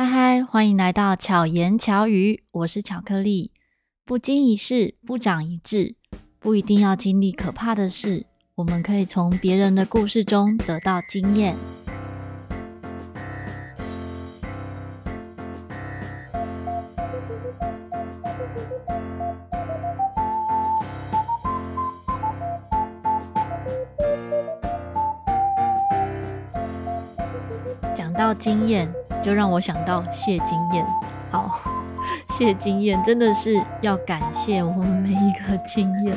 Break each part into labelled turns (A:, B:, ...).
A: 嗨嗨，欢迎来到巧言巧语，我是巧克力。不经一事不长一智，不一定要经历可怕的事，我们可以从别人的故事中得到经验。到经验。就让我想到谢经验，好，谢经验真的是要感谢我们每一个经验。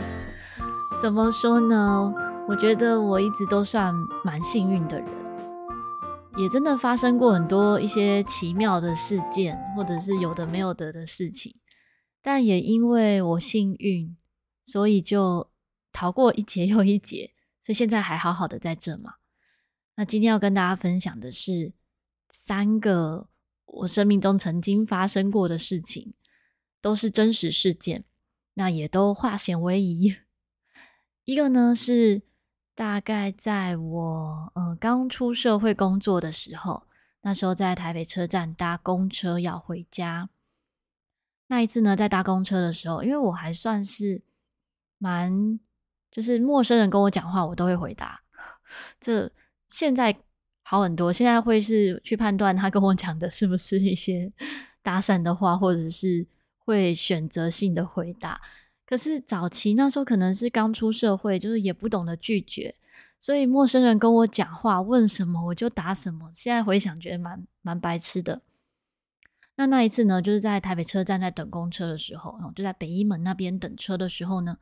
A: 怎么说呢？我觉得我一直都算蛮幸运的人，也真的发生过很多一些奇妙的事件，或者是有的没有的的事情。但也因为我幸运，所以就逃过一劫又一劫，所以现在还好好的在这嘛。那今天要跟大家分享的是。三个我生命中曾经发生过的事情，都是真实事件，那也都化险为夷。一个呢是大概在我呃刚出社会工作的时候，那时候在台北车站搭公车要回家。那一次呢，在搭公车的时候，因为我还算是蛮，就是陌生人跟我讲话，我都会回答。这现在。好很多，现在会是去判断他跟我讲的是不是一些搭讪的话，或者是会选择性的回答。可是早期那时候可能是刚出社会，就是也不懂得拒绝，所以陌生人跟我讲话，问什么我就答什么。现在回想觉得蛮蛮白痴的。那那一次呢，就是在台北车站在等公车的时候，就在北一门那边等车的时候呢，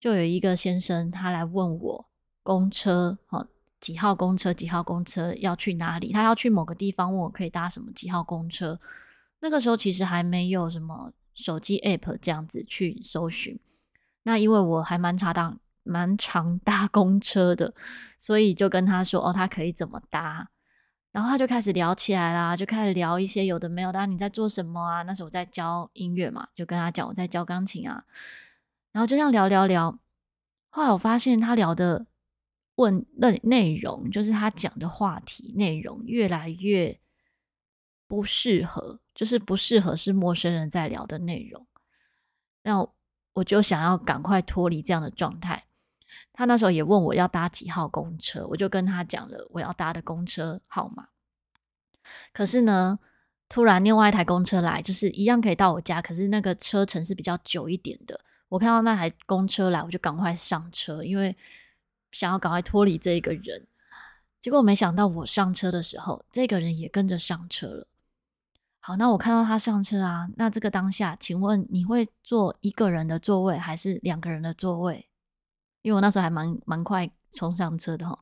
A: 就有一个先生他来问我公车，几号公车？几号公车要去哪里？他要去某个地方，问我可以搭什么几号公车。那个时候其实还没有什么手机 app 这样子去搜寻。那因为我还蛮常搭蛮常搭 公车的，所以就跟他说哦，他可以怎么搭。然后他就开始聊起来啦，就开始聊一些有的没有的。你在做什么啊？那时候我在教音乐嘛，就跟他讲我在教钢琴啊。然后就这样聊聊聊。后来我发现他聊的。问内内容，就是他讲的话题内容越来越不适合，就是不适合是陌生人在聊的内容。那我就想要赶快脱离这样的状态。他那时候也问我要搭几号公车，我就跟他讲了我要搭的公车号码。可是呢，突然另外一台公车来，就是一样可以到我家，可是那个车程是比较久一点的。我看到那台公车来，我就赶快上车，因为。想要赶快脱离这个人，结果没想到我上车的时候，这个人也跟着上车了。好，那我看到他上车啊，那这个当下，请问你会坐一个人的座位还是两个人的座位？因为我那时候还蛮蛮快冲上车的齁。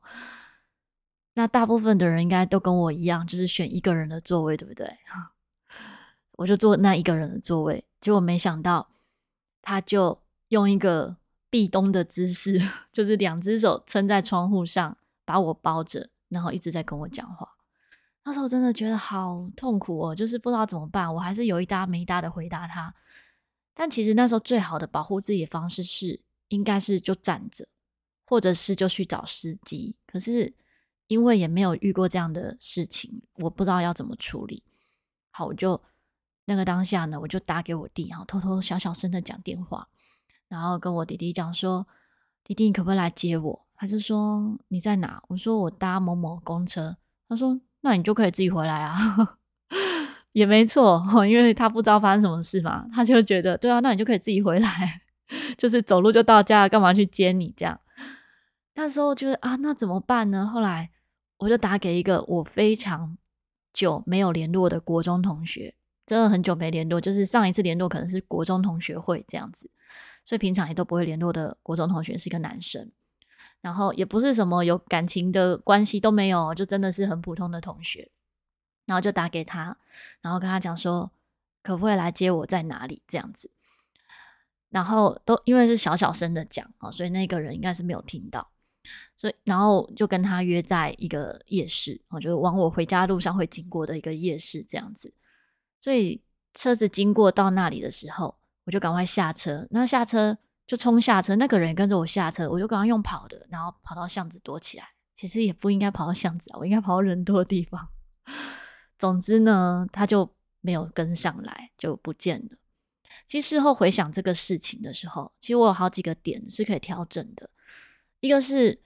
A: 那大部分的人应该都跟我一样，就是选一个人的座位，对不对？我就坐那一个人的座位，结果没想到他就用一个。壁咚的姿势，就是两只手撑在窗户上，把我包着，然后一直在跟我讲话。那时候真的觉得好痛苦哦，就是不知道怎么办。我还是有一搭没一搭的回答他。但其实那时候最好的保护自己的方式是，应该是就站着，或者是就去找司机。可是因为也没有遇过这样的事情，我不知道要怎么处理。好，我就那个当下呢，我就打给我弟，然后偷偷小小声的讲电话。然后跟我弟弟讲说：“弟弟，你可不可以来接我？”他就说：“你在哪？”我说：“我搭某某公车。”他说：“那你就可以自己回来啊。”也没错，因为他不知道发生什么事嘛，他就觉得对啊，那你就可以自己回来，就是走路就到家，干嘛去接你这样？那时候觉得啊，那怎么办呢？后来我就打给一个我非常久没有联络的国中同学，真的很久没联络，就是上一次联络可能是国中同学会这样子。所以平常也都不会联络的国中同学是一个男生，然后也不是什么有感情的关系都没有，就真的是很普通的同学，然后就打给他，然后跟他讲说可不可以来接我在哪里这样子，然后都因为是小小声的讲啊，所以那个人应该是没有听到，所以然后就跟他约在一个夜市，我就往我回家路上会经过的一个夜市这样子，所以车子经过到那里的时候。我就赶快下车，那下车就冲下车，那个人跟着我下车，我就赶快用跑的，然后跑到巷子躲起来。其实也不应该跑到巷子啊，我应该跑到人多的地方。总之呢，他就没有跟上来，就不见了。其实事后回想这个事情的时候，其实我有好几个点是可以调整的。一个是，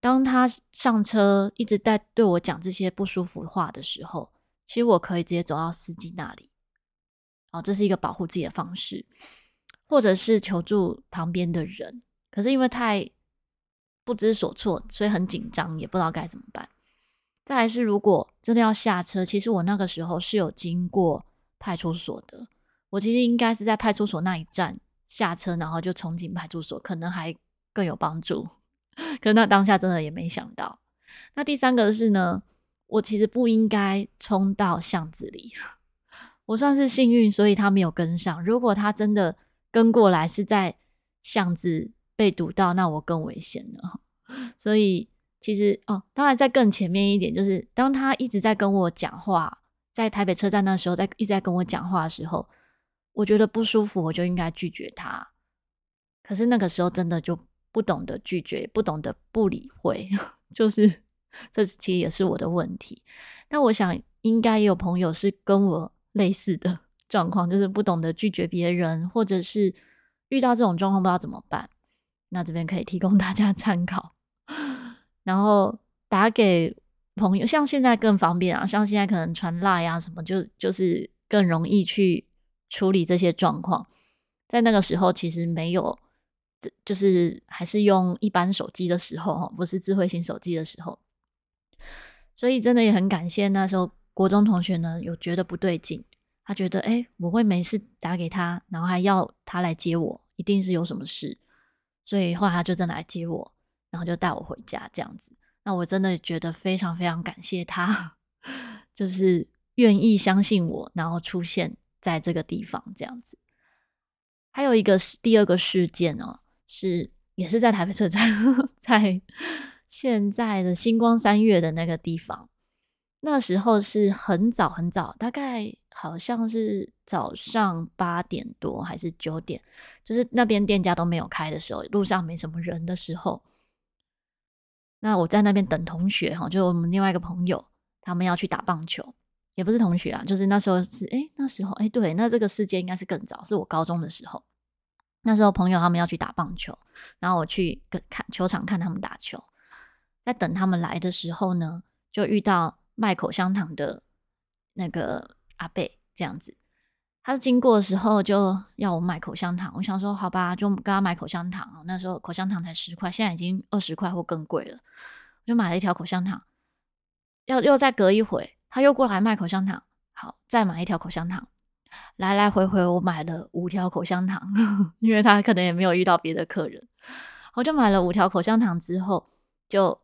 A: 当他上车一直在对我讲这些不舒服话的时候，其实我可以直接走到司机那里，哦，这是一个保护自己的方式，或者是求助旁边的人。可是因为太不知所措，所以很紧张，也不知道该怎么办。再来是，如果真的要下车，其实我那个时候是有经过派出所的。我其实应该是在派出所那一站下车，然后就冲进派出所，可能还更有帮助。可是那当下真的也没想到。那第三个是呢，我其实不应该冲到巷子里。我算是幸运，所以他没有跟上。如果他真的跟过来，是在巷子被堵到，那我更危险了。所以。其实哦，当然在更前面一点，就是当他一直在跟我讲话，在台北车站那时候，在一直在跟我讲话的时候，我觉得不舒服，我就应该拒绝他。可是那个时候真的就不懂得拒绝，不懂得不理会，就是这其实也是我的问题。但我想应该也有朋友是跟我类似的 状况，就是不懂得拒绝别人，或者是遇到这种状况不知道怎么办。那这边可以提供大家 参考。然后打给朋友，像现在更方便啊，像现在可能传 LINE 啊什么，就就是更容易去处理这些状况。在那个时候，其实没有，就是还是用一般手机的时候，不是智慧型手机的时候。所以真的也很感谢那时候国中同学呢，有觉得不对劲，他觉得诶，我会没事打给他，然后还要他来接我，一定是有什么事，所以后来他就真的来接我。然后就带我回家这样子，那我真的觉得非常非常感谢他，就是愿意相信我，然后出现在这个地方这样子。还有一个第二个事件哦，是也是在台北车站，在现在的星光三月的那个地方。那时候是很早很早，大概好像是早上八点多还是九点，就是那边店家都没有开的时候，路上没什么人的时候。那我在那边等同学哈，就我们另外一个朋友，他们要去打棒球，也不是同学啊，就是那时候是哎、那时候哎、对，那这个事件应该是更早，是我高中的时候。那时候朋友他们要去打棒球，然后我去跟看球场看他们打球，在等他们来的时候呢，就遇到卖口香糖的那个阿伯这样子。他经过的时候就要我买口香糖，我想说好吧，就跟他买口香糖。那时候口香糖才十块，现在已经二十块或更贵了。我就买了一条口香糖，要又再隔一会，他又过来卖口香糖，好，再买一条口香糖，来来回回我买了五条口香糖，因为他可能也没有遇到别的客人，我就买了五条口香糖之后，就、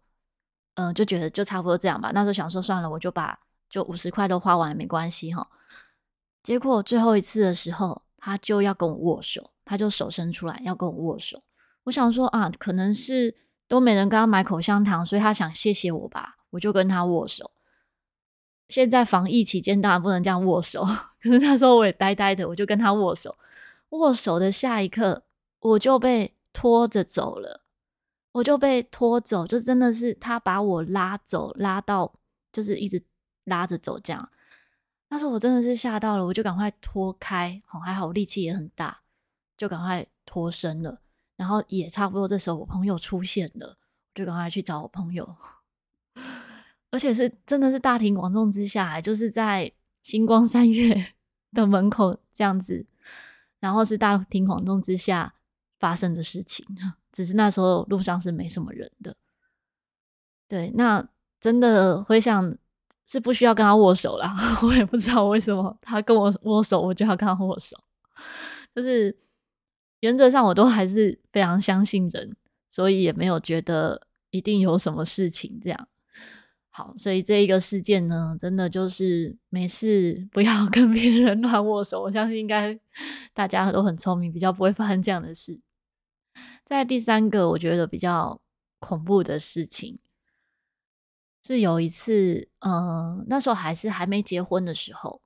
A: 呃、就觉得就差不多这样吧。那时候想说算了，我就把就五十块都花完也没关系哈。结果最后一次的时候，他就要跟我握手，他就手伸出来要跟我握手。我想说啊，可能是都没人跟他买口香糖，所以他想谢谢我吧，我就跟他握手。现在防疫期间当然不能这样握手，可是那时候我也呆呆的，我就跟他握手。握手的下一刻，我就被拖着走了，我就被拖走，就真的是他把我拉走，拉到就是一直拉着走这样。那时候我真的是吓到了，我就赶快脱开，好还好力气也很大，就赶快脱身了。然后也差不多这时候我朋友出现了，我就赶快去找我朋友，而且是真的是大庭广众之下，就是在星光三月 的门口这样子，然后是大庭广众之下发生的事情。只是那时候路上是没什么人的，对，那真的回想。是不需要跟他握手啦，我也不知道为什么他跟我握手，我就要跟他握手。就是原则上我都还是非常相信人，所以也没有觉得一定有什么事情这样。好，所以这一个事件呢，真的就是没事不要 跟别人乱握手。我相信应该大家都很聪明，比较不会发生这样的事。在第三个，我觉得比较恐怖的事情。是有一次，嗯、那时候还是还没结婚的时候，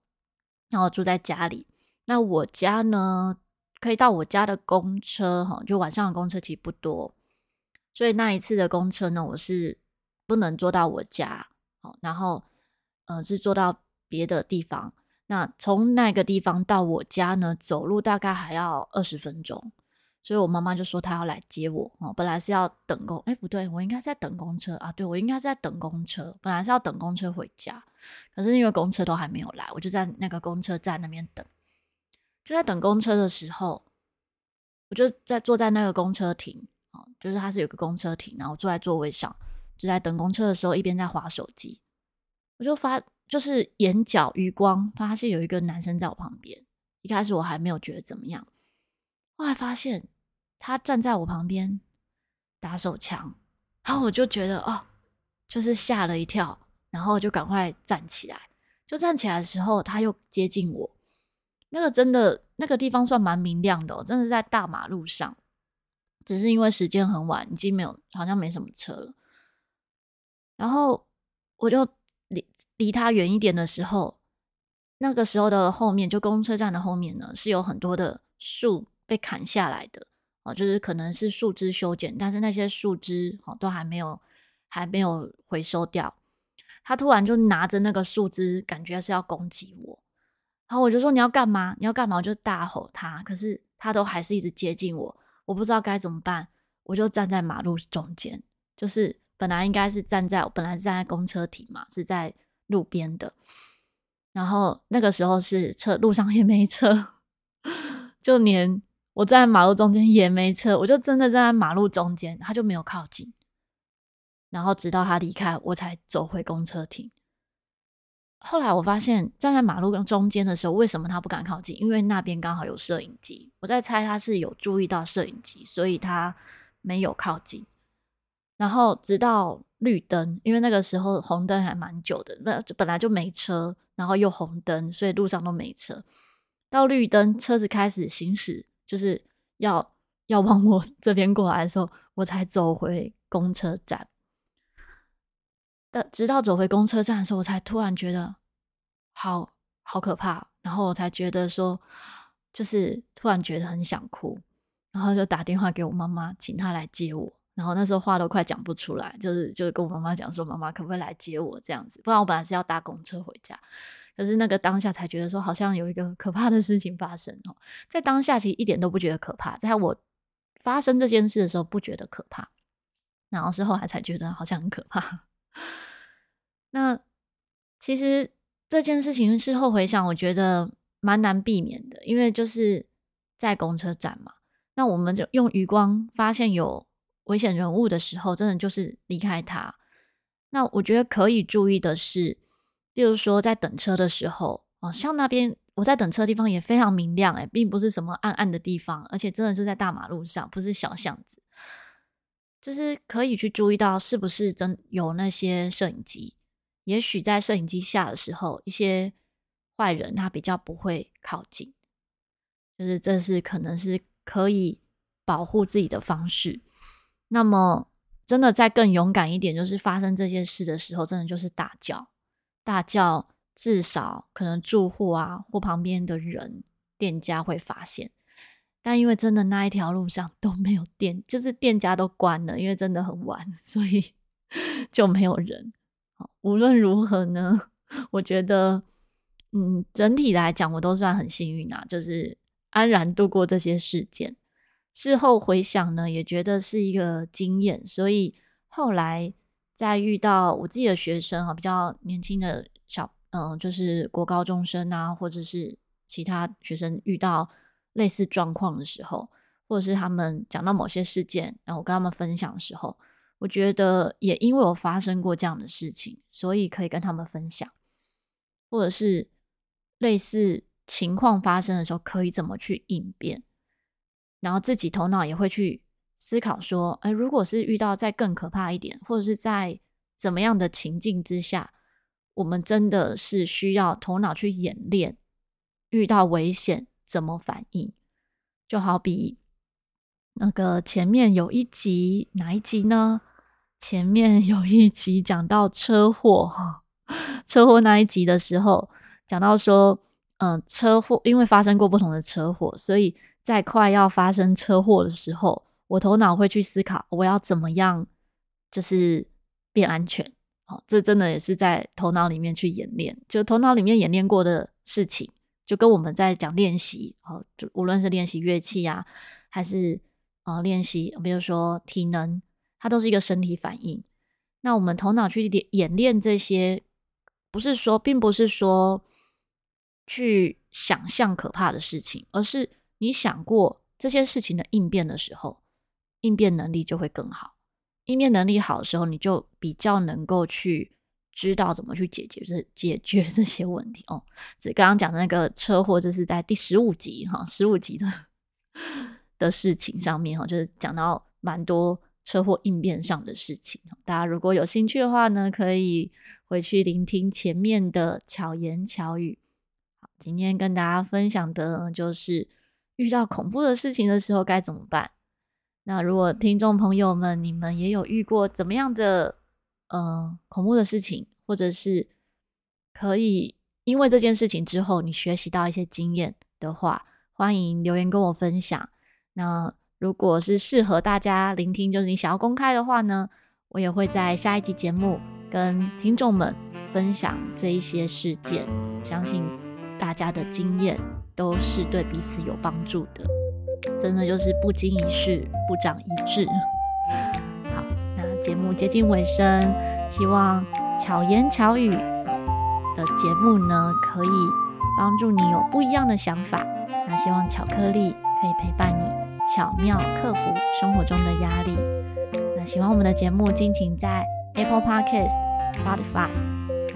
A: 然后住在家里。那我家呢，可以到我家的公车，哈，就晚上的公车其实不多，所以那一次的公车呢，我是不能坐到我家，然后，嗯、呃，是坐到别的地方。那从那个地方到我家呢，走路大概还要二十分钟。所以我妈妈就说她要来接我哦，本来是要等公，哎，不对，我应该是在等公车啊，对，我应该是在等公车，本来是要等公车回家，可是因为公车都还没有来，我就在那个公车站那边等。就在等公车的时候，我就在坐在那个公车亭，哦，就是它是有个公车亭，然后坐在座位上，就在等公车的时候，一边在划手机，我就发，就是眼角余光发现有一个男生在我旁边，一开始我还没有觉得怎么样。后来发现他站在我旁边打手枪，然后我就觉得哦，就是吓了一跳，然后就赶快站起来。就站起来的时候，他又接近我。那个真的那个地方算蛮明亮的哦，真的是在大马路上。只是因为时间很晚，已经没有，好像没什么车了。然后我就离离他远一点的时候，那个时候的后面，就公车站的后面呢，是有很多的树。被砍下来的哦，就是可能是树枝修剪，但是那些树枝哦都还没有还没有回收掉。他突然就拿着那个树枝，感觉是要攻击我。然后我就说：“你要干嘛？你要干嘛？”我就大吼他，可是他都还是一直接近我，我不知道该怎么办。我就站在马路中间，就是本来应该是站在，本来站在公车停嘛，是在路边的。然后那个时候是车路上也没车，就连。我站在马路中间也没车，我就真的站在马路中间，他就没有靠近。然后直到他离开，我才走回公车亭。后来我发现站在马路中间的时候，为什么他不敢靠近？因为那边刚好有摄影机。我在猜他是有注意到摄影机，所以他没有靠近。然后直到绿灯，因为那个时候红灯还蛮久的，那本来就没车，然后又红灯，所以路上都没车。到绿灯，车子开始行驶。就是要要往我这边过来的时候，我才走回公车站。但直到走回公车站的时候，我才突然觉得好好可怕。然后我才觉得说，就是突然觉得很想哭，然后就打电话给我妈妈，请她来接我。然后那时候话都快讲不出来，就是就是跟我妈妈讲说，妈妈可不可以来接我这样子？不然我本来是要搭公车回家。可是那个当下才觉得说，好像有一个可怕的事情发生哦。在当下其实一点都不觉得可怕，在我发生这件事的时候不觉得可怕，然后是后来才觉得好像很可怕。那其实这件事情事后回想，我觉得蛮难避免的，因为就是在公车站嘛。那我们就用余光发现有危险人物的时候，真的就是离开他。那我觉得可以注意的是。比如说，在等车的时候，哦，像那边我在等车的地方也非常明亮，诶，并不是什么暗暗的地方，而且真的是在大马路上，不是小巷子，就是可以去注意到是不是真有那些摄影机。也许在摄影机下的时候，一些坏人他比较不会靠近，就是这是可能是可以保护自己的方式。那么，真的再更勇敢一点，就是发生这些事的时候，真的就是大叫。大叫，至少可能住户啊或旁边的人、店家会发现。但因为真的那一条路上都没有店，就是店家都关了，因为真的很晚，所以 就没有人。无论如何呢，我觉得，嗯，整体来讲，我都算很幸运啊，就是安然度过这些事件。事后回想呢，也觉得是一个经验，所以后来。在遇到我自己的学生哈，比较年轻的小，嗯，就是国高中生啊，或者是其他学生遇到类似状况的时候，或者是他们讲到某些事件，然后我跟他们分享的时候，我觉得也因为我发生过这样的事情，所以可以跟他们分享，或者是类似情况发生的时候，可以怎么去应变，然后自己头脑也会去。思考说，哎，如果是遇到再更可怕一点，或者是在怎么样的情境之下，我们真的是需要头脑去演练，遇到危险怎么反应？就好比那个前面有一集，哪一集呢？前面有一集讲到车祸，车祸那一集的时候，讲到说，嗯，车祸因为发生过不同的车祸，所以在快要发生车祸的时候。我头脑会去思考，我要怎么样，就是变安全，哦，这真的也是在头脑里面去演练，就头脑里面演练过的事情，就跟我们在讲练习，哦，就无论是练习乐器啊，还是啊练习，比如说体能，它都是一个身体反应。那我们头脑去演练这些，不是说，并不是说去想象可怕的事情，而是你想过这些事情的应变的时候，应变能力就会更好。应变能力好的时候，你就比较能够去知道怎么去解决这解决这些问题哦。这刚刚讲的那个车祸，这是在第十五集哈，十五集的的事情上面哈，就是讲到蛮多车祸应变上的事情。大家如果有兴趣的话呢，可以回去聆听前面的巧言巧语。好，今天跟大家分享的就是遇到恐怖的事情的时候该怎么办。那如果听众朋友们，你们也有遇过怎么样的呃恐怖的事情，或者是可以因为这件事情之后你学习到一些经验的话，欢迎留言跟我分享。那如果是适合大家聆听，就是你想要公开的话呢，我也会在下一集节目跟听众们分享这一些事件。相信大家的经验都是对彼此有帮助的。真的就是不经一事不长一智。好，那节目接近尾声，希望巧言巧语的节目呢，可以帮助你有不一样的想法。那希望巧克力可以陪伴你，巧妙克服生活中的压力。那喜欢我们的节目，敬请在 Apple Podcast、Spotify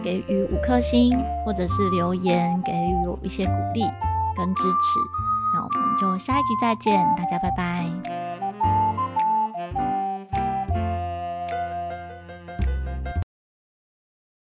A: 给予五颗星，或者是留言给予我一些鼓励跟支持。那我们就下一集再见，大家拜拜。